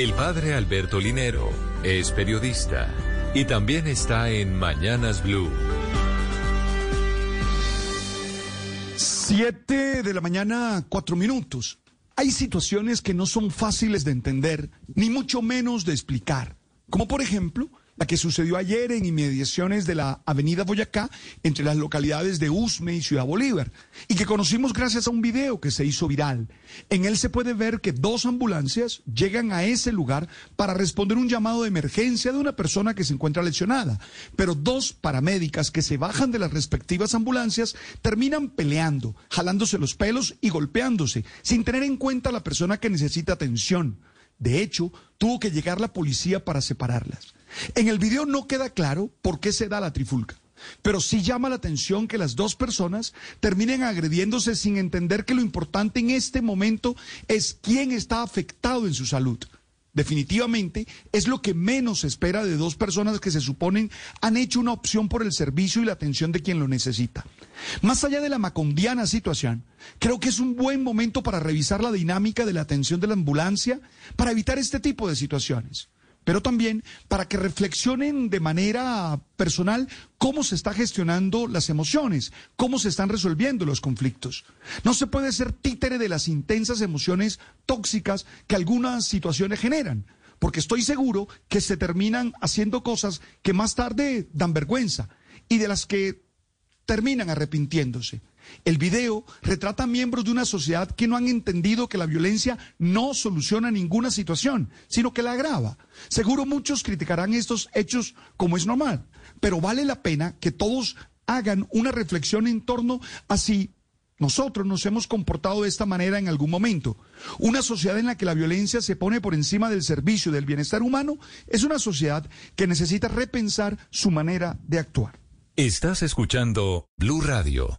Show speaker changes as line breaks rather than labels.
El padre Alberto Linero es periodista y también está en Mañanas Blue.
Siete de la mañana, cuatro minutos. Hay situaciones que no son fáciles de entender, ni mucho menos de explicar. Como por ejemplo, la que sucedió ayer en inmediaciones de la avenida Boyacá, entre las localidades de Usme y Ciudad Bolívar, y que conocimos gracias a un video que se hizo viral. En él se puede ver que dos ambulancias llegan a ese lugar para responder un llamado de emergencia de una persona que se encuentra lesionada, pero dos paramédicas que se bajan de las respectivas ambulancias terminan peleando, jalándose los pelos y golpeándose, sin tener en cuenta a la persona que necesita atención. De hecho, tuvo que llegar la policía para separarlas. En el video no queda claro por qué se da la trifulca, pero sí llama la atención que las dos personas terminen agrediéndose sin entender que lo importante en este momento es quién está afectado en su salud. Definitivamente es lo que menos se espera de dos personas que se suponen han hecho una opción por el servicio y la atención de quien lo necesita. Más allá de la macondiana situación, creo que es un buen momento para revisar la dinámica de la atención de la ambulancia para evitar este tipo de situaciones pero también para que reflexionen de manera personal cómo se está gestionando las emociones, cómo se están resolviendo los conflictos. No se puede ser títere de las intensas emociones tóxicas que algunas situaciones generan, porque estoy seguro que se terminan haciendo cosas que más tarde dan vergüenza y de las que terminan arrepintiéndose. El video retrata a miembros de una sociedad que no han entendido que la violencia no soluciona ninguna situación, sino que la agrava. Seguro muchos criticarán estos hechos como es normal, pero vale la pena que todos hagan una reflexión en torno a si nosotros nos hemos comportado de esta manera en algún momento. Una sociedad en la que la violencia se pone por encima del servicio del bienestar humano es una sociedad que necesita repensar su manera de actuar.
Estás escuchando Blue Radio.